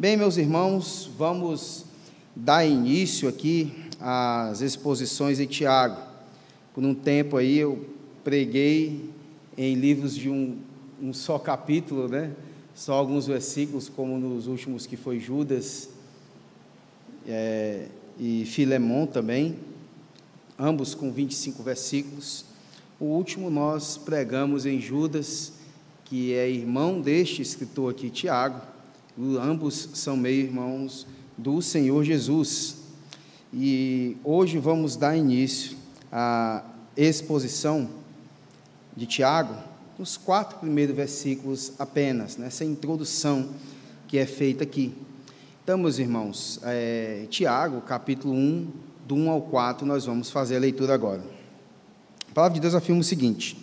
Bem, meus irmãos, vamos dar início aqui às exposições de Tiago. Por um tempo aí eu preguei em livros de um, um só capítulo, né? Só alguns versículos, como nos últimos que foi Judas é, e Filemão também, ambos com 25 versículos. O último nós pregamos em Judas, que é irmão deste escritor aqui, Tiago, ambos são meio-irmãos do Senhor Jesus. E hoje vamos dar início à exposição de Tiago, nos quatro primeiros versículos apenas, nessa introdução que é feita aqui. Então, meus irmãos, é, Tiago, capítulo 1, do 1 ao 4, nós vamos fazer a leitura agora. A palavra de Deus afirma o seguinte: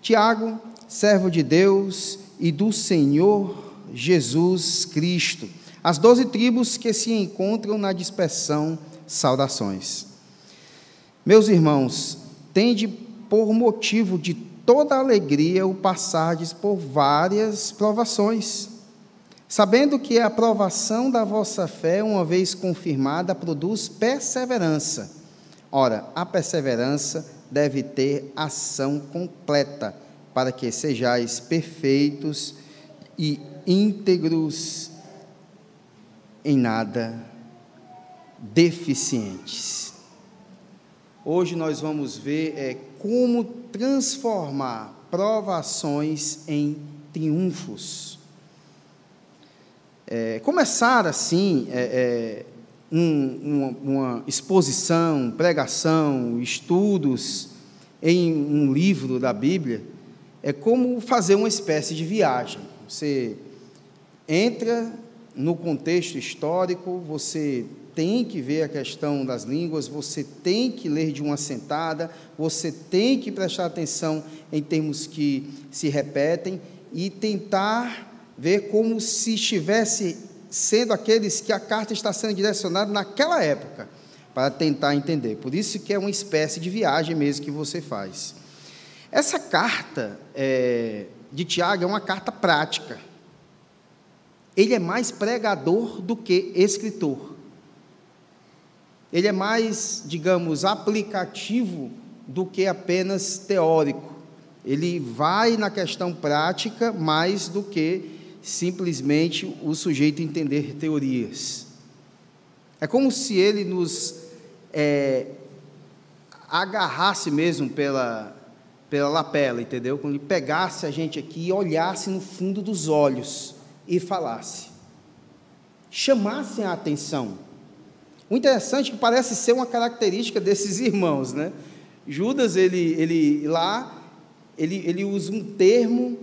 Tiago, servo de Deus e do Senhor Jesus Cristo. As doze tribos que se encontram na dispersão, saudações. Meus irmãos, tende por motivo de toda alegria o passardes por várias provações, sabendo que a aprovação da vossa fé, uma vez confirmada, produz perseverança. Ora, a perseverança deve ter ação completa, para que sejais perfeitos e íntegros em nada deficientes. Hoje nós vamos ver é, como transformar provações em triunfos. É, começar assim é, é um, uma, uma exposição, pregação, estudos em um livro da Bíblia é como fazer uma espécie de viagem. Você entra no contexto histórico, você tem que ver a questão das línguas, você tem que ler de uma sentada, você tem que prestar atenção em termos que se repetem e tentar ver como se estivesse sendo aqueles que a carta está sendo direcionada naquela época, para tentar entender. Por isso que é uma espécie de viagem mesmo que você faz. Essa carta é, de Tiago é uma carta prática. Ele é mais pregador do que escritor. Ele é mais, digamos, aplicativo do que apenas teórico. Ele vai na questão prática mais do que simplesmente o sujeito entender teorias. É como se ele nos é, agarrasse mesmo pela, pela lapela, entendeu? Quando ele pegasse a gente aqui e olhasse no fundo dos olhos e falasse, chamasse a atenção. O interessante é que parece ser uma característica desses irmãos, né? Judas, ele, ele lá, ele, ele usa um termo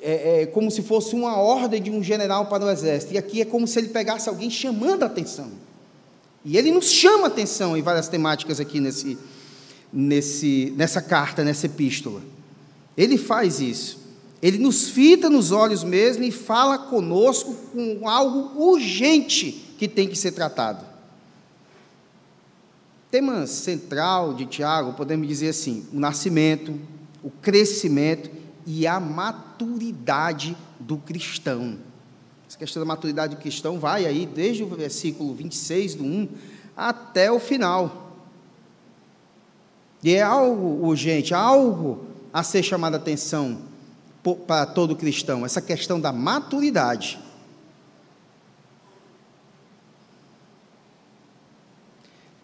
é, é, como se fosse uma ordem de um general para o exército, e aqui é como se ele pegasse alguém chamando a atenção. E ele nos chama a atenção em várias temáticas aqui nesse, nesse, nessa carta, nessa epístola. Ele faz isso. Ele nos fita nos olhos mesmo e fala conosco com algo urgente que tem que ser tratado. Tema central de Tiago, podemos dizer assim: o nascimento, o crescimento e a maturidade do cristão. Essa questão da maturidade do cristão vai aí desde o versículo 26 do 1 até o final. E é algo urgente, algo a ser chamado a atenção para todo cristão, essa questão da maturidade.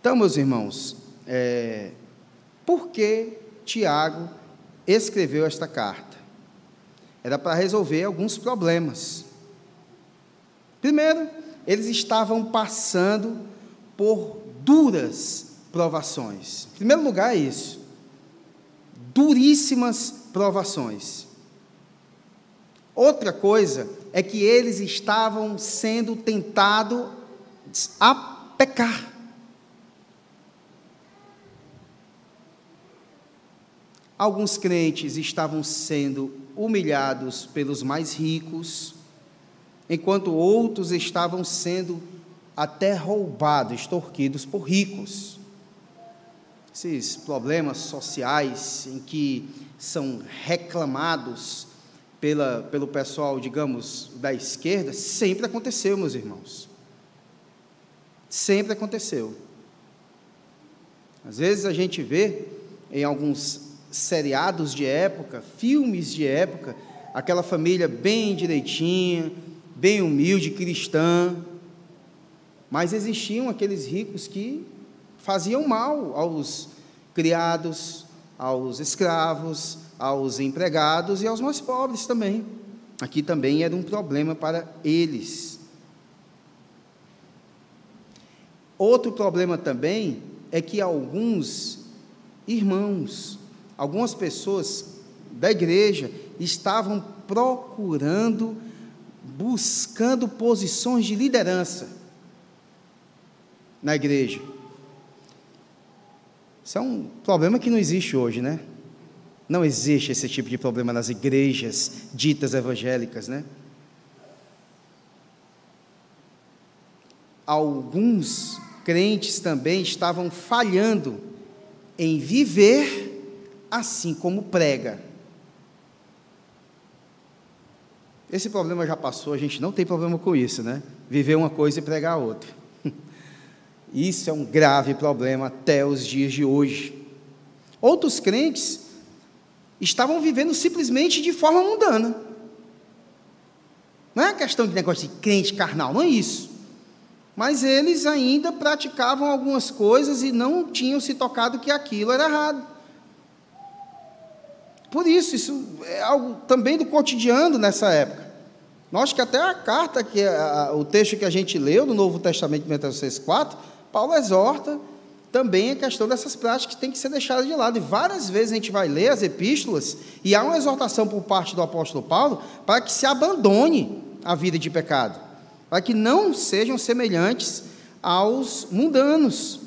Então, meus irmãos, é, por que Tiago escreveu esta carta? Era para resolver alguns problemas. Primeiro, eles estavam passando por duras provações. Em primeiro lugar, é isso. Duríssimas provações. Outra coisa é que eles estavam sendo tentados a pecar. Alguns crentes estavam sendo humilhados pelos mais ricos, enquanto outros estavam sendo até roubados, extorquidos por ricos esses problemas sociais em que são reclamados pela, pelo pessoal, digamos, da esquerda, sempre aconteceu, meus irmãos. Sempre aconteceu. Às vezes a gente vê em alguns seriados de época, filmes de época, aquela família bem direitinha, bem humilde, cristã, mas existiam aqueles ricos que faziam mal aos criados, aos escravos, aos empregados e aos mais pobres também. Aqui também era um problema para eles. Outro problema também é que alguns irmãos, algumas pessoas da igreja estavam procurando, buscando posições de liderança na igreja. Isso é um problema que não existe hoje, né? Não existe esse tipo de problema nas igrejas ditas evangélicas, né? Alguns crentes também estavam falhando em viver assim como prega. Esse problema já passou, a gente não tem problema com isso, né? Viver uma coisa e pregar outra. Isso é um grave problema até os dias de hoje. Outros crentes estavam vivendo simplesmente de forma mundana. Não é questão de negócio de crente carnal, não é isso. Mas eles ainda praticavam algumas coisas e não tinham se tocado que aquilo era errado. Por isso, isso é algo também do cotidiano nessa época. Nós que até a carta, que a, o texto que a gente leu no Novo Testamento, Mateus 6,4, Paulo exorta também a questão dessas práticas que tem que ser deixadas de lado. E várias vezes a gente vai ler as epístolas e há uma exortação por parte do apóstolo Paulo para que se abandone a vida de pecado, para que não sejam semelhantes aos mundanos.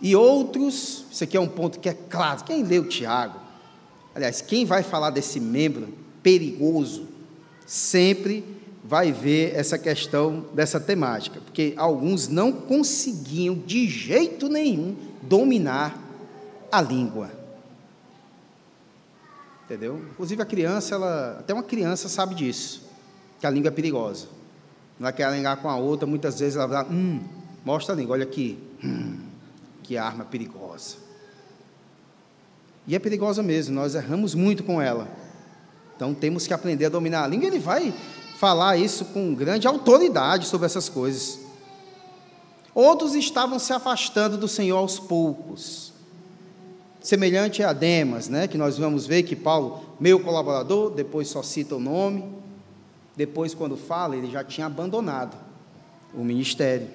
E outros, isso aqui é um ponto que é claro, quem leu Tiago, aliás, quem vai falar desse membro perigoso, sempre vai ver essa questão dessa temática, porque alguns não conseguiam de jeito nenhum dominar a língua. Entendeu? Inclusive a criança, ela, até uma criança sabe disso, que a língua é perigosa. Ela quer alinhar com a outra, muitas vezes ela vai, hum, mostra a língua, olha aqui, hum, que arma perigosa. E é perigosa mesmo, nós erramos muito com ela. Então temos que aprender a dominar a língua. Ele vai falar isso com grande autoridade sobre essas coisas. Outros estavam se afastando do Senhor aos poucos. Semelhante a Demas, né, que nós vamos ver que Paulo, meu colaborador, depois só cita o nome, depois, quando fala, ele já tinha abandonado o ministério.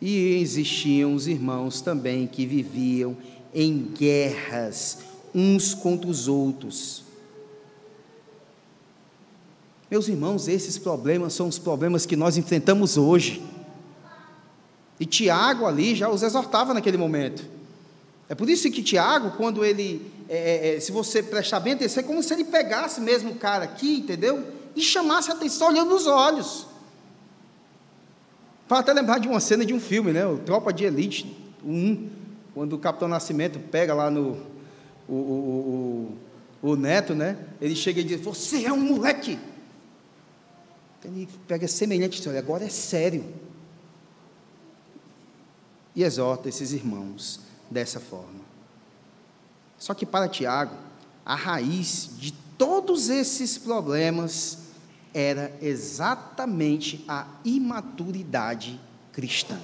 E existiam os irmãos também que viviam em guerras uns contra os outros. Meus irmãos, esses problemas são os problemas que nós enfrentamos hoje. E Tiago ali já os exortava naquele momento. É por isso que Tiago, quando ele, é, é, é se você prestar bem atenção, é como se ele pegasse mesmo o cara aqui, entendeu? E chamasse a atenção olhando nos olhos. Para até lembrar de uma cena de um filme, né? O Tropa de Elite 1, quando o Capitão Nascimento pega lá no. O, o, o, o neto, né? Ele chega e diz: Você é um moleque. Ele pega semelhante história, agora é sério. E exorta esses irmãos dessa forma. Só que para Tiago, a raiz de todos esses problemas era exatamente a imaturidade cristã.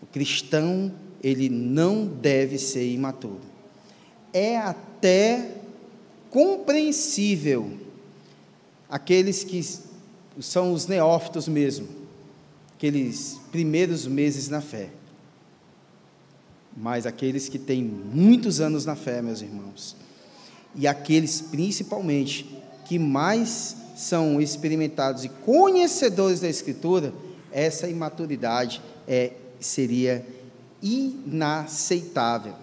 O cristão, ele não deve ser imaturo. É até compreensível aqueles que são os neófitos mesmo, aqueles primeiros meses na fé. Mas aqueles que têm muitos anos na fé, meus irmãos, e aqueles principalmente que mais são experimentados e conhecedores da Escritura, essa imaturidade é, seria inaceitável.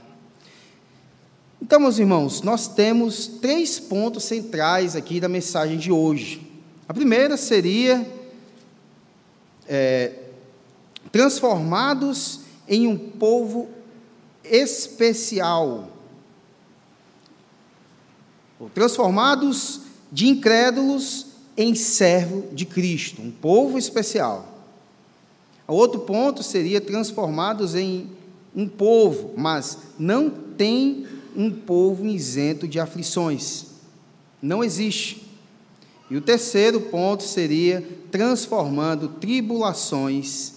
Então, meus irmãos, nós temos três pontos centrais aqui da mensagem de hoje. A primeira seria é, transformados em um povo especial. transformados de incrédulos em servo de Cristo, um povo especial. O outro ponto seria transformados em um povo, mas não tem um povo isento de aflições. Não existe. E o terceiro ponto seria transformando tribulações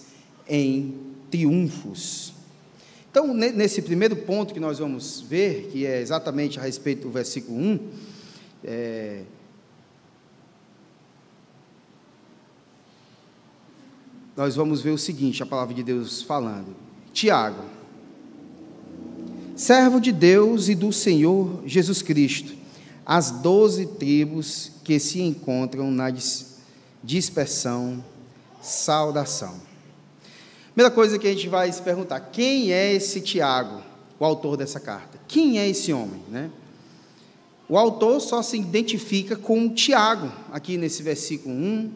em triunfos. Então, nesse primeiro ponto que nós vamos ver, que é exatamente a respeito do versículo 1, é, nós vamos ver o seguinte: a palavra de Deus falando. Tiago, servo de Deus e do Senhor Jesus Cristo, as doze tribos que se encontram na dispersão, saudação. Primeira coisa que a gente vai se perguntar: quem é esse Tiago, o autor dessa carta? Quem é esse homem, né? O autor só se identifica com Tiago, aqui nesse versículo 1,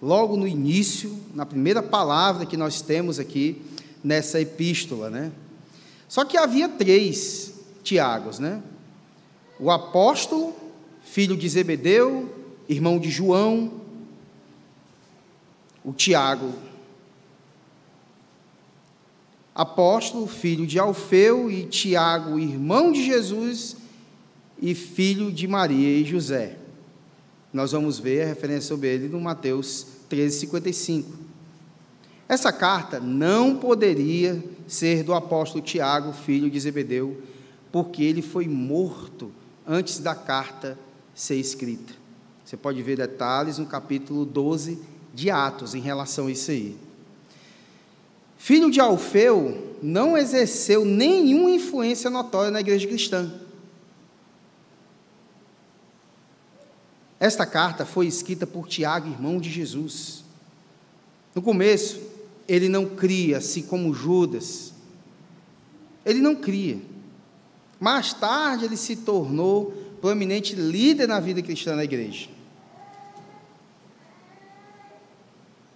logo no início, na primeira palavra que nós temos aqui nessa epístola, né? Só que havia três Tiagos, né? O apóstolo, filho de Zebedeu, irmão de João, o Tiago, apóstolo, filho de Alfeu, e Tiago, irmão de Jesus e filho de Maria e José. Nós vamos ver a referência sobre ele no Mateus 13:55. Essa carta não poderia ser do apóstolo Tiago, filho de Zebedeu, porque ele foi morto antes da carta ser escrita. Você pode ver detalhes no capítulo 12 de Atos em relação a isso aí. Filho de Alfeu não exerceu nenhuma influência notória na igreja cristã. Esta carta foi escrita por Tiago, irmão de Jesus. No começo, ele não cria, assim como Judas. Ele não cria. Mais tarde, ele se tornou proeminente líder na vida cristã da igreja.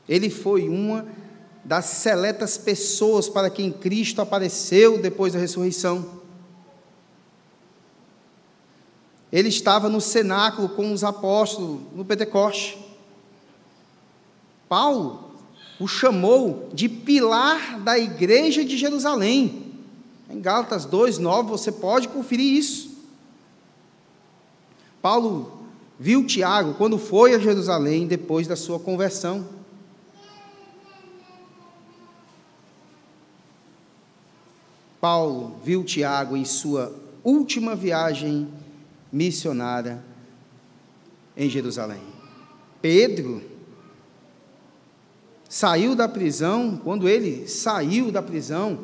Ele foi uma das seletas pessoas para quem Cristo apareceu depois da ressurreição. Ele estava no cenáculo com os apóstolos no Pentecoste. Paulo o chamou de pilar da igreja de Jerusalém. Em Gálatas 2:9 você pode conferir isso. Paulo viu Tiago quando foi a Jerusalém depois da sua conversão. Paulo viu Tiago em sua última viagem missionária em Jerusalém. Pedro saiu da prisão, quando ele saiu da prisão,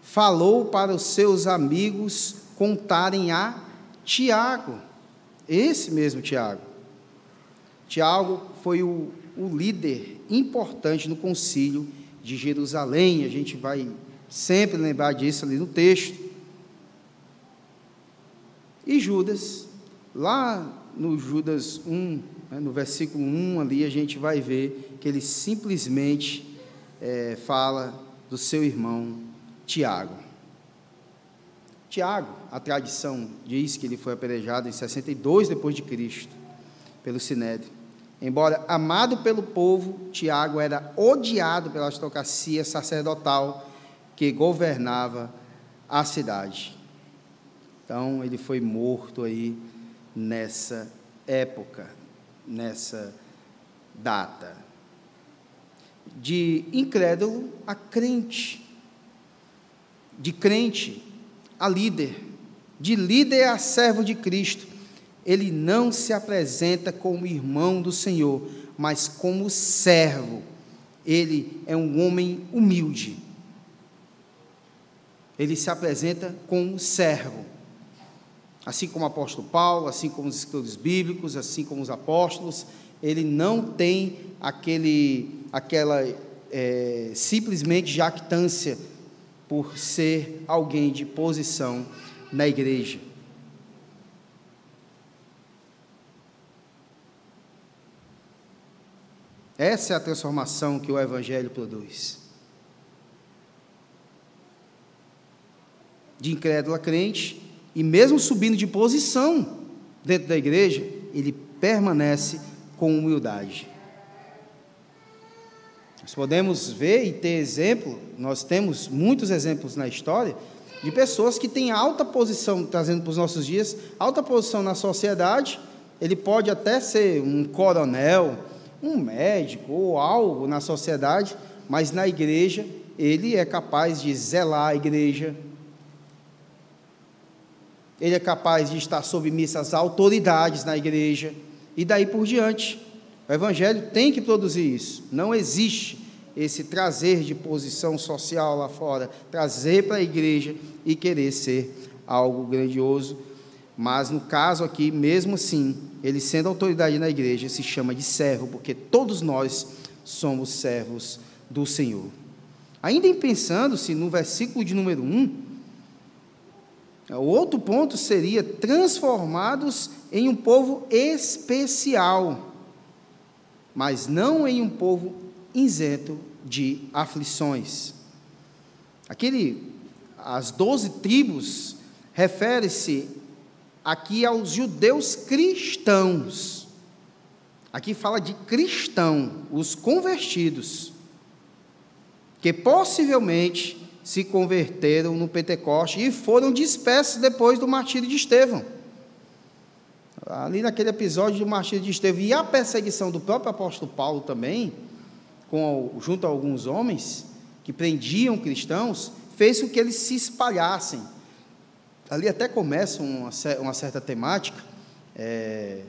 falou para os seus amigos contarem a Tiago, esse mesmo Tiago. Tiago foi o, o líder importante no concílio de Jerusalém, a gente vai Sempre lembrar disso ali no texto. E Judas, lá no Judas 1, né, no versículo 1 ali, a gente vai ver que ele simplesmente é, fala do seu irmão Tiago. Tiago, a tradição diz que ele foi apedrejado em 62 depois de Cristo pelo Sinédrio. Embora amado pelo povo, Tiago era odiado pela aristocracia sacerdotal que governava a cidade. Então, ele foi morto aí nessa época, nessa data. De incrédulo a crente, de crente a líder, de líder a servo de Cristo. Ele não se apresenta como irmão do Senhor, mas como servo. Ele é um homem humilde ele se apresenta como servo. Assim como o apóstolo Paulo, assim como os escritores bíblicos, assim como os apóstolos, ele não tem aquele, aquela é, simplesmente jactância por ser alguém de posição na igreja. Essa é a transformação que o Evangelho produz. de incrédulo a crente, e mesmo subindo de posição dentro da igreja, ele permanece com humildade. Nós podemos ver e ter exemplo, nós temos muitos exemplos na história de pessoas que têm alta posição, trazendo para os nossos dias, alta posição na sociedade. Ele pode até ser um coronel, um médico ou algo na sociedade, mas na igreja ele é capaz de zelar a igreja, ele é capaz de estar submisso às autoridades na igreja, e daí por diante. O Evangelho tem que produzir isso. Não existe esse trazer de posição social lá fora, trazer para a igreja e querer ser algo grandioso. Mas no caso aqui, mesmo assim, ele sendo autoridade na igreja, se chama de servo, porque todos nós somos servos do Senhor. Ainda em pensando-se no versículo de número 1, o outro ponto seria transformados em um povo especial, mas não em um povo isento de aflições. Aquele, as doze tribos, refere-se aqui aos judeus cristãos. Aqui fala de cristão, os convertidos, que possivelmente se converteram no Pentecoste e foram dispersos depois do martírio de Estevão. Ali naquele episódio do martírio de Estevão e a perseguição do próprio apóstolo Paulo também, com, junto a alguns homens que prendiam cristãos, fez com que eles se espalhassem. Ali até começa uma, uma certa temática, é,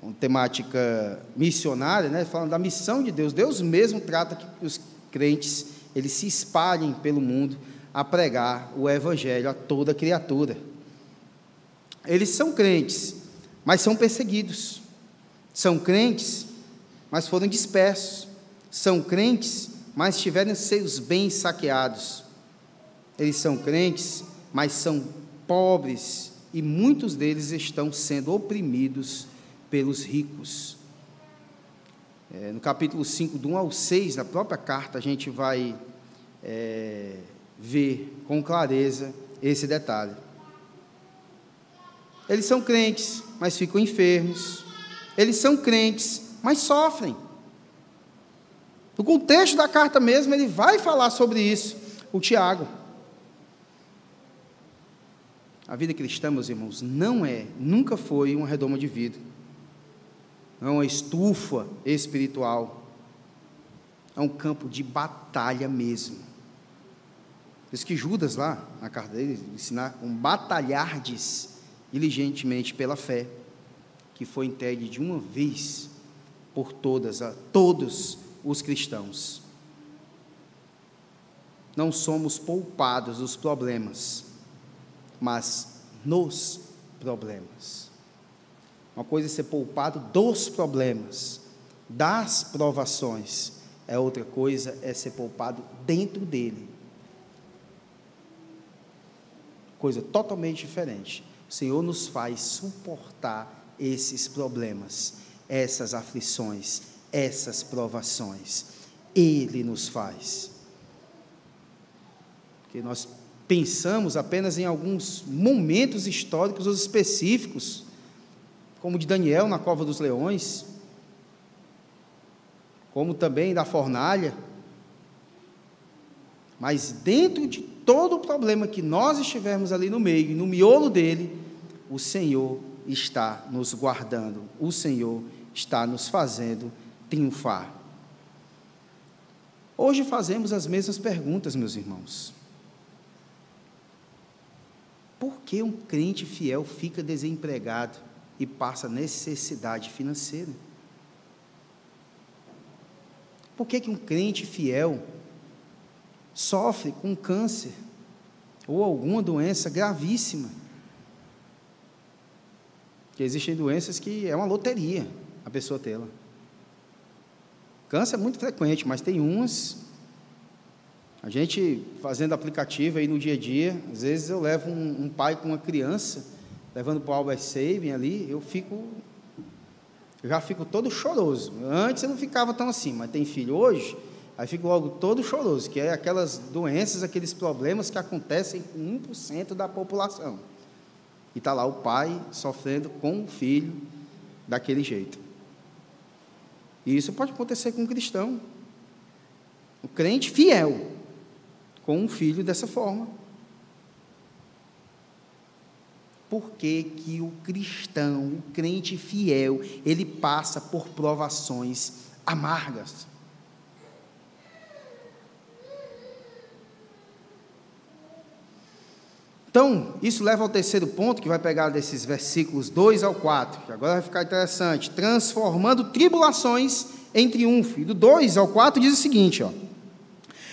uma temática missionária, né, falando da missão de Deus. Deus mesmo trata que os crentes eles se espalhem pelo mundo a pregar o evangelho a toda criatura. Eles são crentes, mas são perseguidos. São crentes, mas foram dispersos. São crentes, mas tiveram seus bens saqueados. Eles são crentes, mas são pobres e muitos deles estão sendo oprimidos pelos ricos. É, no capítulo 5, do 1 ao 6, da própria carta, a gente vai é, ver com clareza esse detalhe. Eles são crentes, mas ficam enfermos. Eles são crentes, mas sofrem. No contexto da carta mesmo, ele vai falar sobre isso, o Tiago. A vida cristã, meus irmãos, não é, nunca foi uma redoma de vidro é uma estufa espiritual, é um campo de batalha mesmo. Isso que Judas, lá na carta dele, ensinar um batalhardes diligentemente pela fé, que foi entregue de uma vez por todas, a todos os cristãos. Não somos poupados dos problemas, mas nos problemas. Uma coisa é ser poupado dos problemas, das provações. É outra coisa é ser poupado dentro dele. Coisa totalmente diferente. O Senhor nos faz suportar esses problemas, essas aflições, essas provações. Ele nos faz. Porque nós pensamos apenas em alguns momentos históricos específicos como de Daniel na cova dos leões, como também da fornalha. Mas dentro de todo o problema que nós estivermos ali no meio, no miolo dele, o Senhor está nos guardando, o Senhor está nos fazendo triunfar. Hoje fazemos as mesmas perguntas, meus irmãos. Por que um crente fiel fica desempregado? E passa necessidade financeira. Por que, que um crente fiel sofre com câncer ou alguma doença gravíssima? Porque existem doenças que é uma loteria a pessoa tê-la. Câncer é muito frequente, mas tem umas. A gente fazendo aplicativo aí no dia a dia, às vezes eu levo um, um pai com uma criança levando para o Albert Sabin ali, eu fico, eu já fico todo choroso. Antes eu não ficava tão assim, mas tem filho hoje, aí fico logo todo choroso, que é aquelas doenças, aqueles problemas que acontecem com 1% da população. E está lá o pai sofrendo com o filho daquele jeito. E isso pode acontecer com um cristão. O crente fiel com um filho dessa forma. Por que, que o cristão, o crente fiel, ele passa por provações amargas? Então, isso leva ao terceiro ponto, que vai pegar desses versículos 2 ao 4, que agora vai ficar interessante. Transformando tribulações em triunfo. E do 2 ao 4 diz o seguinte: ó,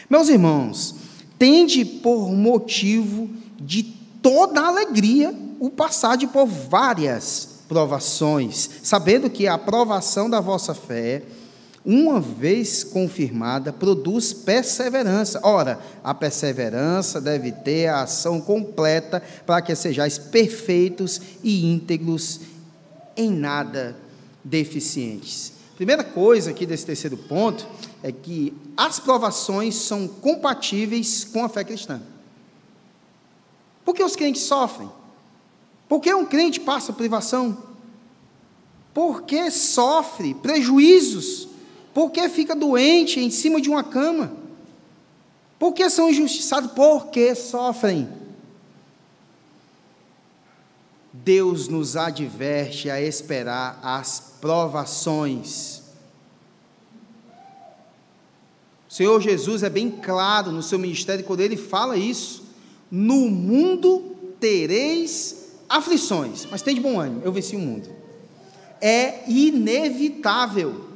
Meus irmãos, tende por motivo de toda alegria o passar de por várias provações, sabendo que a aprovação da vossa fé uma vez confirmada, produz perseverança. Ora, a perseverança deve ter a ação completa para que sejais perfeitos e íntegros, em nada deficientes. Primeira coisa aqui desse terceiro ponto é que as provações são compatíveis com a fé cristã. Por que os crentes sofrem? Por que um crente passa privação? Por que sofre prejuízos por que fica doente em cima de uma cama? Por que são injustiçados? Porque sofrem. Deus nos adverte a esperar as provações. O Senhor Jesus é bem claro no seu ministério quando ele fala isso. No mundo tereis aflições, mas tem de bom ânimo, eu venci o mundo. É inevitável.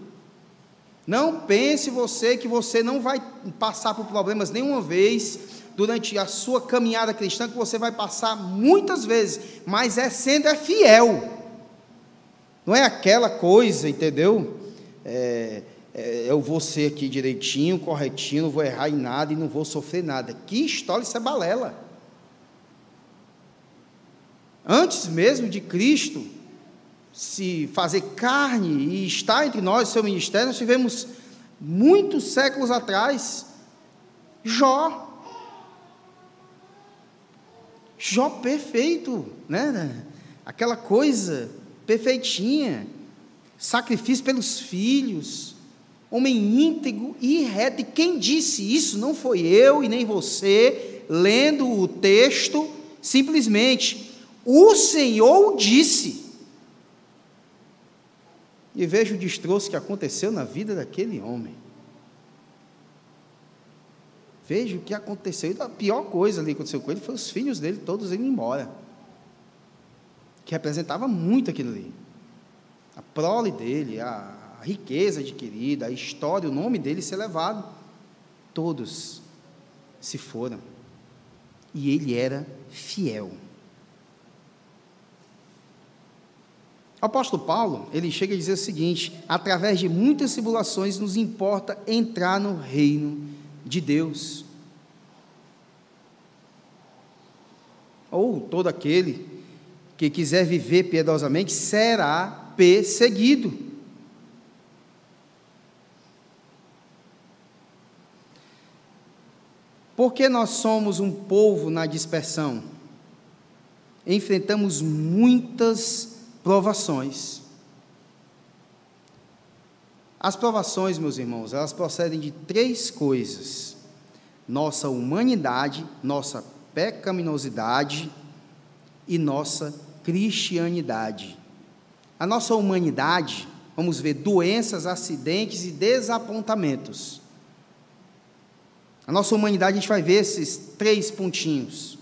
Não pense você que você não vai passar por problemas nenhuma vez durante a sua caminhada cristã, que você vai passar muitas vezes, mas é sendo é fiel. Não é aquela coisa, entendeu? É, é, eu vou ser aqui direitinho, corretinho, não vou errar em nada e não vou sofrer nada. Que história, isso é balela. Antes mesmo de Cristo, se fazer carne e estar entre nós, seu ministério, nós tivemos muitos séculos atrás Jó. Jó perfeito, né? Aquela coisa perfeitinha, sacrifício pelos filhos, homem íntegro e reto. E quem disse isso não foi eu e nem você, lendo o texto, simplesmente. O Senhor disse. E veja o destroço que aconteceu na vida daquele homem. Veja o que aconteceu. E a pior coisa ali que aconteceu com ele foi os filhos dele, todos indo embora. Que representava muito aquilo ali. A prole dele, a, riqueza adquirida, a história, o nome dele ser levado. Todos se foram. E ele era fiel. O apóstolo Paulo, ele chega a dizer o seguinte: através de muitas tribulações nos importa entrar no reino de Deus. Ou todo aquele que quiser viver piedosamente será perseguido. Porque nós somos um povo na dispersão, enfrentamos muitas provações. As provações, meus irmãos, elas procedem de três coisas: nossa humanidade, nossa pecaminosidade e nossa cristianidade. A nossa humanidade, vamos ver doenças, acidentes e desapontamentos. A nossa humanidade, a gente vai ver esses três pontinhos.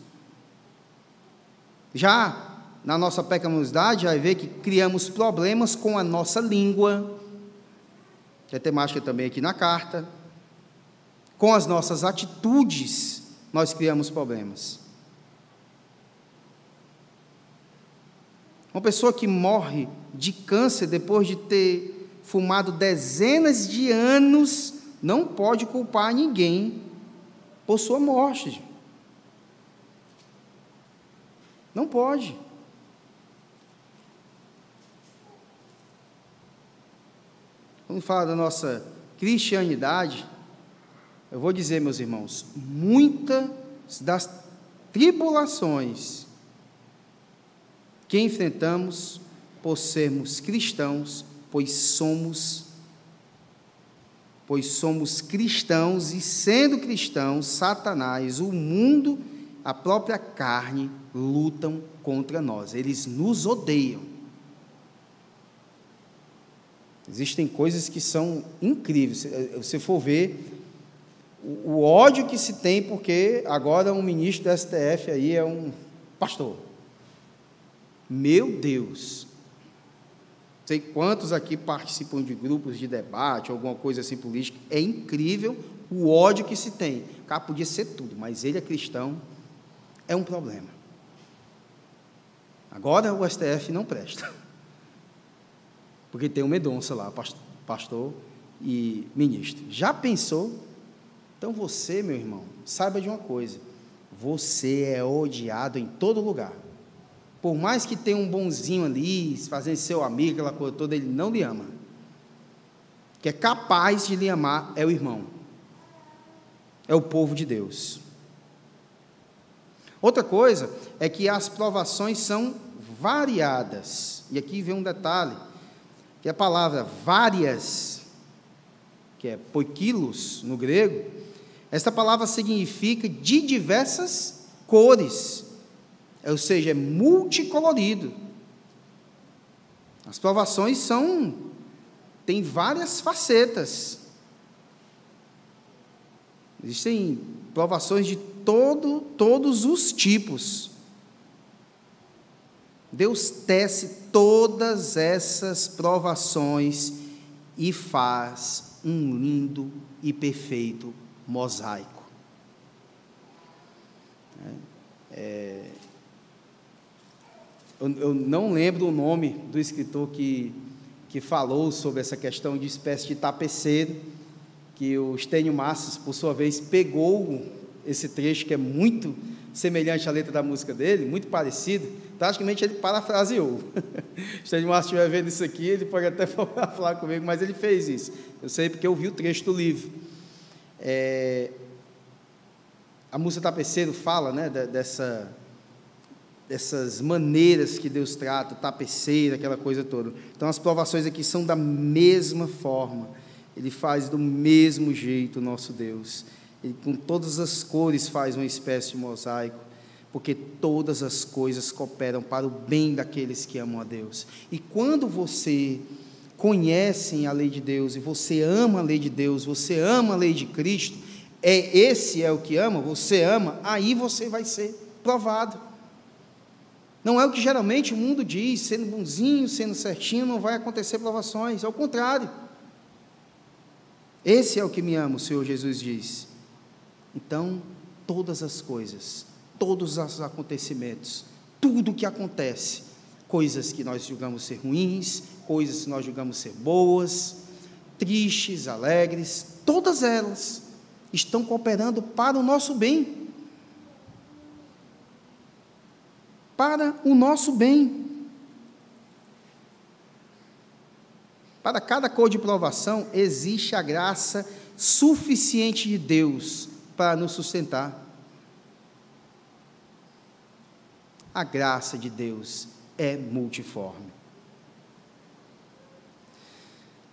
Já na nossa pecaminosidade, vai ver que criamos problemas com a nossa língua, que é temática também aqui na carta, com as nossas atitudes, nós criamos problemas. Uma pessoa que morre de câncer depois de ter fumado dezenas de anos, não pode culpar ninguém por sua morte. Não pode. Quando fala da nossa cristianidade, eu vou dizer, meus irmãos, muitas das tribulações que enfrentamos por sermos cristãos, pois somos pois somos cristãos e sendo cristãos, Satanás, o mundo, a própria carne lutam contra nós. Eles nos odeiam. Existem coisas que são incríveis. Se você for ver o ódio que se tem porque agora um ministro do STF aí é um pastor. Meu Deus. Sei quantos aqui participam de grupos de debate, alguma coisa assim política. É incrível o ódio que se tem. O cara podia ser tudo, mas ele é cristão, é um problema. Agora o STF não presta. Porque tem um medonça lá, pastor e ministro. Já pensou? Então você, meu irmão, saiba de uma coisa: você é odiado em todo lugar. Por mais que tenha um bonzinho ali, fazendo seu amigo, aquela coisa toda, ele não lhe ama. Que é capaz de lhe amar é o irmão. É o povo de Deus. Outra coisa é que as provações são variadas. E aqui vem um detalhe, que a palavra várias, que é poiquilos no grego, esta palavra significa de diversas cores ou seja, é multicolorido. As provações são têm várias facetas. Existem provações de todo, todos os tipos. Deus tece todas essas provações e faz um lindo e perfeito mosaico. É, é eu, eu não lembro o nome do escritor que, que falou sobre essa questão de espécie de tapeceiro, que o Stênio Massos, por sua vez, pegou esse trecho que é muito semelhante à letra da música dele, muito parecido, praticamente ele parafraseou. Se o Márcio estiver vendo isso aqui, ele pode até falar comigo, mas ele fez isso. Eu sei porque eu vi o trecho do livro. É, a música Tapeceiro fala né, dessa, dessas maneiras que Deus trata, tapeceira, aquela coisa toda. Então as provações aqui são da mesma forma. Ele faz do mesmo jeito o nosso Deus. Ele com todas as cores faz uma espécie de mosaico, porque todas as coisas cooperam para o bem daqueles que amam a Deus. E quando você conhece a lei de Deus e você ama a lei de Deus, você ama a lei de Cristo, é esse é o que ama, você ama, aí você vai ser provado. Não é o que geralmente o mundo diz, sendo bonzinho, sendo certinho, não vai acontecer provações, ao contrário. Esse é o que me ama, o Senhor Jesus diz. Então, todas as coisas, todos os acontecimentos, tudo o que acontece, coisas que nós julgamos ser ruins, coisas que nós julgamos ser boas, tristes, alegres, todas elas estão cooperando para o nosso bem. para o nosso bem. Para cada cor de provação existe a graça suficiente de Deus para nos sustentar. A graça de Deus é multiforme.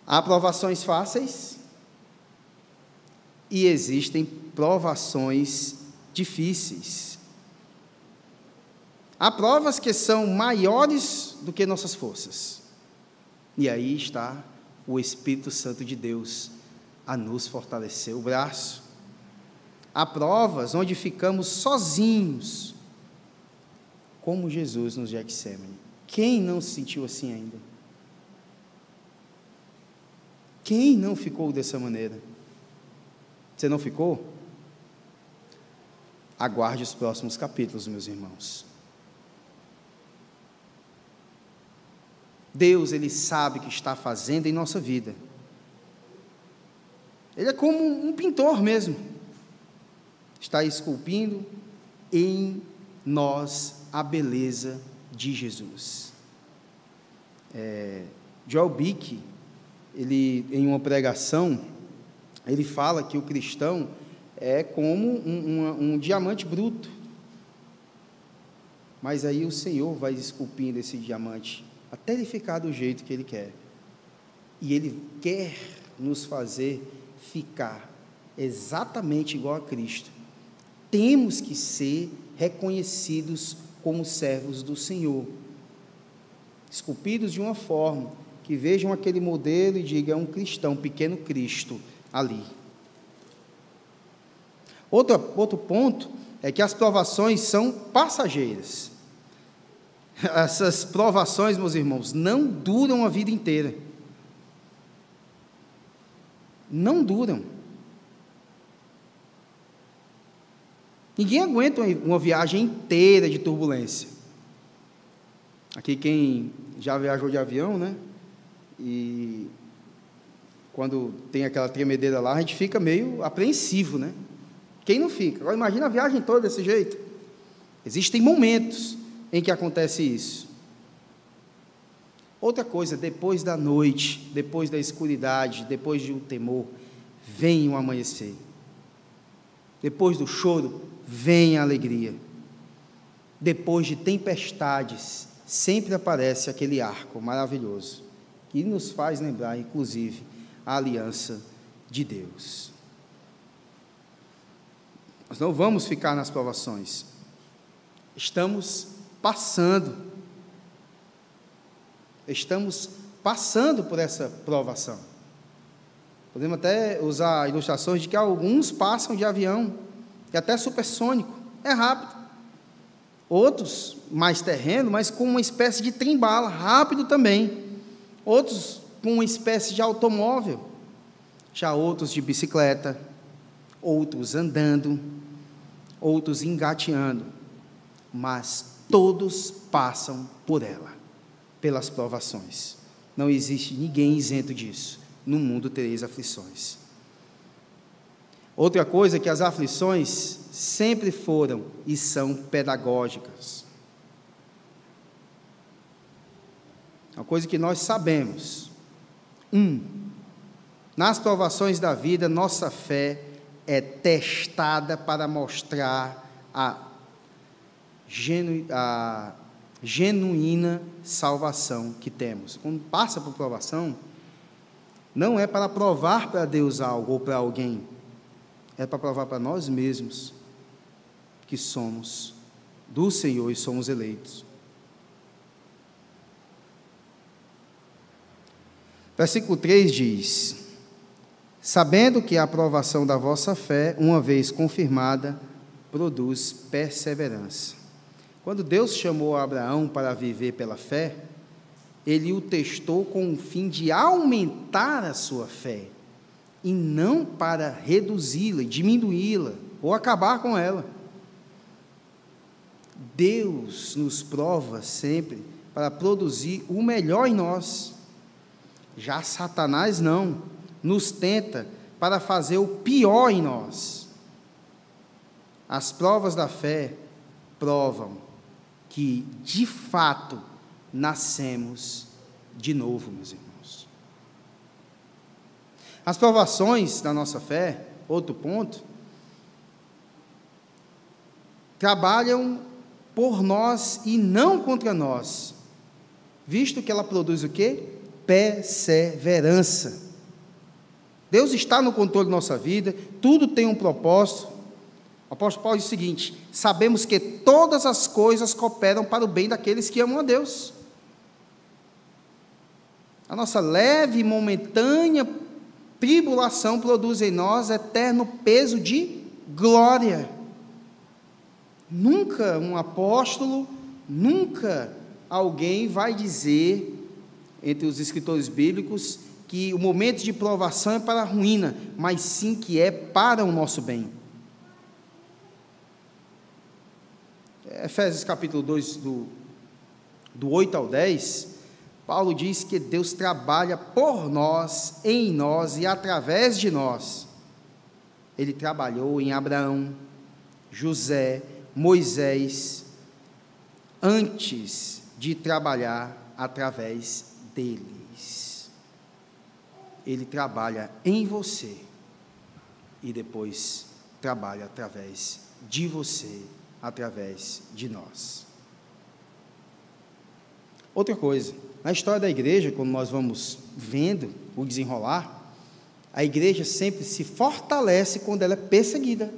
Há provações fáceis e existem provações difíceis. Há provas que são maiores do que nossas forças. E aí está o Espírito Santo de Deus a nos fortalecer o braço. Há provas onde ficamos sozinhos, como Jesus nos Getsemane. Quem não se sentiu assim ainda? Quem não ficou dessa maneira? Você não ficou? Aguarde os próximos capítulos, meus irmãos. Deus, Ele sabe o que está fazendo em nossa vida. Ele é como um pintor mesmo. Está esculpindo em nós a beleza de Jesus. É, Joel Bick, ele, em uma pregação, ele fala que o cristão é como um, um, um diamante bruto. Mas aí o Senhor vai esculpindo esse diamante até ele ficar do jeito que ele quer. E ele quer nos fazer ficar exatamente igual a Cristo. Temos que ser reconhecidos como servos do Senhor, esculpidos de uma forma que vejam aquele modelo e digam é um cristão, um pequeno Cristo ali. Outro, outro ponto é que as provações são passageiras. Essas provações, meus irmãos, não duram a vida inteira. Não duram. Ninguém aguenta uma viagem inteira de turbulência. Aqui quem já viajou de avião, né? E quando tem aquela tremedeira lá, a gente fica meio apreensivo, né? Quem não fica? Agora imagina a viagem toda desse jeito. Existem momentos em que acontece isso. Outra coisa, depois da noite, depois da escuridade, depois de um temor, vem o amanhecer. Depois do choro, vem a alegria. Depois de tempestades, sempre aparece aquele arco maravilhoso, que nos faz lembrar, inclusive, a aliança de Deus. Nós não vamos ficar nas provações. Estamos passando. Estamos passando por essa provação. Podemos até usar ilustrações de que alguns passam de avião, e até supersônico, é rápido. Outros, mais terreno, mas com uma espécie de trem-bala, rápido também. Outros, com uma espécie de automóvel. Já outros de bicicleta, outros andando, outros engateando, mas todos passam por ela, pelas provações. Não existe ninguém isento disso. No mundo tereis aflições. Outra coisa é que as aflições sempre foram e são pedagógicas. Uma coisa que nós sabemos. Um, nas provações da vida, nossa fé é testada para mostrar a, genu, a genuína salvação que temos. Quando passa por provação, não é para provar para Deus algo ou para alguém, é para provar para nós mesmos que somos do Senhor e somos eleitos. Versículo 3 diz: sabendo que a aprovação da vossa fé, uma vez confirmada, produz perseverança. Quando Deus chamou Abraão para viver pela fé, ele o testou com o fim de aumentar a sua fé, e não para reduzi-la, diminuí-la ou acabar com ela. Deus nos prova sempre para produzir o melhor em nós. Já Satanás não nos tenta para fazer o pior em nós. As provas da fé provam que, de fato, nascemos de novo, meus irmãos. As provações da nossa fé, outro ponto, trabalham por nós e não contra nós, visto que ela produz o quê? Perseverança. Deus está no controle da nossa vida, tudo tem um propósito. O apóstolo Paulo diz o seguinte: sabemos que todas as coisas cooperam para o bem daqueles que amam a Deus. A nossa leve e momentânea tribulação produz em nós eterno peso de glória. Nunca um apóstolo, nunca alguém vai dizer, entre os escritores bíblicos, que o momento de provação é para a ruína, mas sim que é para o nosso bem. Efésios capítulo 2, do, do 8 ao 10, Paulo diz que Deus trabalha por nós, em nós e através de nós. Ele trabalhou em Abraão, José, Moisés, antes de trabalhar através dele ele trabalha em você e depois trabalha através de você, através de nós. Outra coisa, na história da igreja, quando nós vamos vendo o desenrolar, a igreja sempre se fortalece quando ela é perseguida.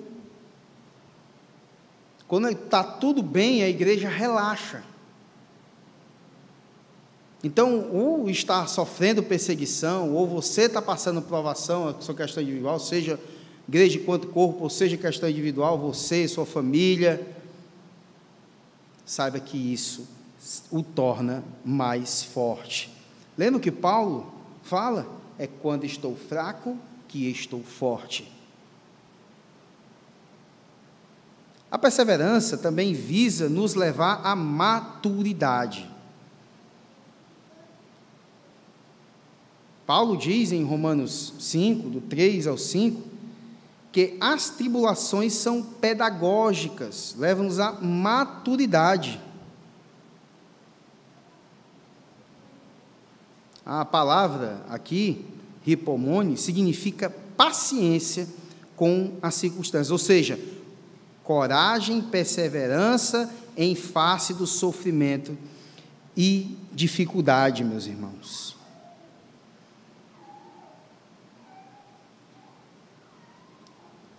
Quando está tudo bem, a igreja relaxa. Então, ou está sofrendo perseguição, ou você está passando provação, a sua questão individual, seja igreja enquanto corpo, ou seja questão individual, você, sua família, saiba que isso o torna mais forte. Lembra que Paulo fala? É quando estou fraco que estou forte. A perseverança também visa nos levar à maturidade. Paulo diz em Romanos 5, do 3 ao 5, que as tribulações são pedagógicas, levam-nos à maturidade. A palavra aqui, ripomone, significa paciência com as circunstâncias, ou seja, coragem, perseverança em face do sofrimento e dificuldade, meus irmãos.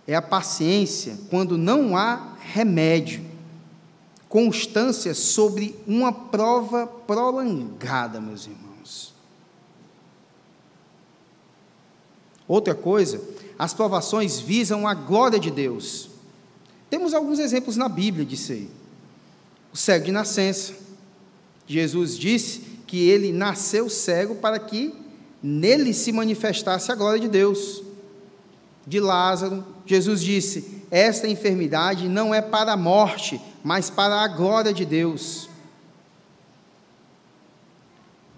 É a paciência quando não há remédio, constância sobre uma prova prolongada, meus irmãos. Outra coisa, as provações visam a glória de Deus. Temos alguns exemplos na Bíblia disso aí. O cego de nascença. Jesus disse que ele nasceu cego para que nele se manifestasse a glória de Deus. De Lázaro, Jesus disse: Esta enfermidade não é para a morte, mas para a glória de Deus.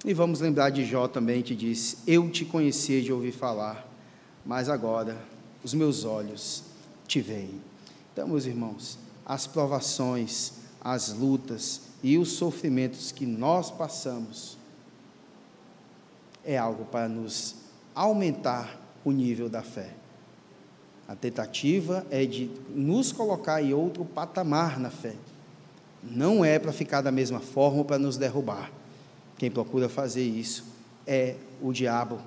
E vamos lembrar de Jó também, que disse: Eu te conhecia de ouvir falar, mas agora os meus olhos te veem. Então, meus irmãos, as provações, as lutas e os sofrimentos que nós passamos é algo para nos aumentar o nível da fé. A tentativa é de nos colocar em outro patamar na fé. Não é para ficar da mesma forma ou para nos derrubar. Quem procura fazer isso é o diabo.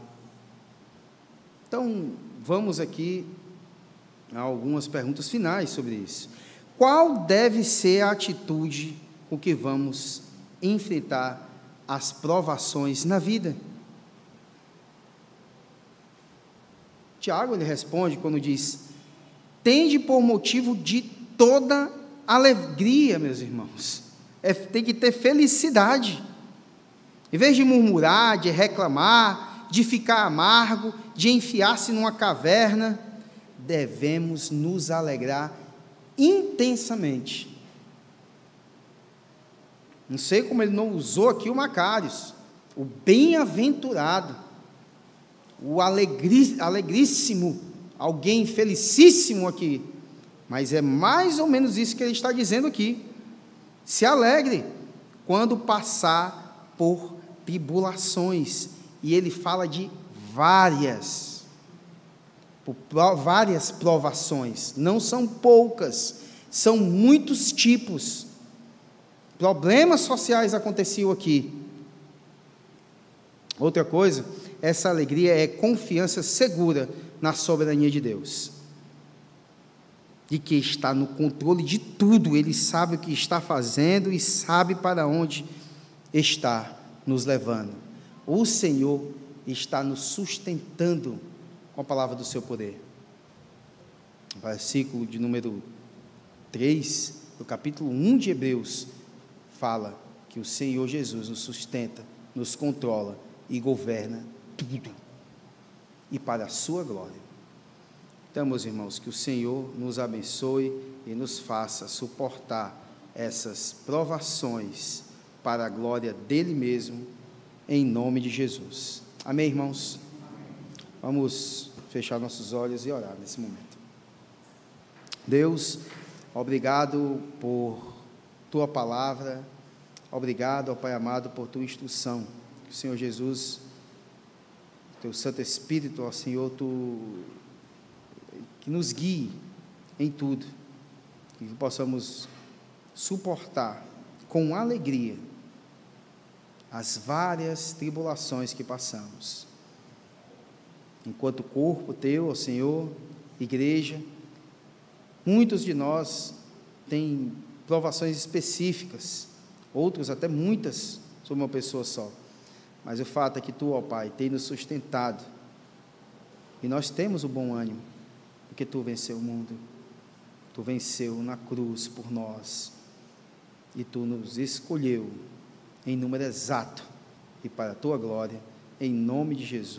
Então, vamos aqui a algumas perguntas finais sobre isso. Qual deve ser a atitude com que vamos enfrentar as provações na vida? Tiago ele responde quando diz: tende por motivo de toda alegria, meus irmãos. É, tem que ter felicidade. Em vez de murmurar, de reclamar, de ficar amargo, de enfiar-se numa caverna, devemos nos alegrar intensamente. Não sei como ele não usou aqui o Macários, o bem-aventurado o alegri, alegríssimo, alguém felicíssimo aqui. Mas é mais ou menos isso que ele está dizendo aqui. Se alegre quando passar por tribulações. E ele fala de várias, várias provações. Não são poucas, são muitos tipos. Problemas sociais aconteciam aqui. Outra coisa, essa alegria é confiança segura na soberania de Deus. De que está no controle de tudo, Ele sabe o que está fazendo e sabe para onde está nos levando. O Senhor está nos sustentando com a palavra do seu poder. versículo de número 3, do capítulo 1 de Hebreus, fala que o Senhor Jesus nos sustenta, nos controla e governa tudo e para a sua glória. Então, meus irmãos, que o Senhor nos abençoe e nos faça suportar essas provações para a glória dele mesmo, em nome de Jesus. Amém, irmãos? Vamos fechar nossos olhos e orar nesse momento. Deus, obrigado por tua palavra, obrigado, ó Pai amado, por tua instrução. Que o Senhor Jesus teu Santo Espírito, ó Senhor, tu que nos guie em tudo, e que possamos suportar com alegria as várias tribulações que passamos. Enquanto corpo teu, ó Senhor, igreja, muitos de nós têm provações específicas, outros até muitas sobre uma pessoa só. Mas o fato é que tu, ó Pai, tem nos sustentado. E nós temos o bom ânimo, porque tu venceu o mundo. Tu venceu na cruz por nós. E tu nos escolheu em número exato e para a tua glória, em nome de Jesus.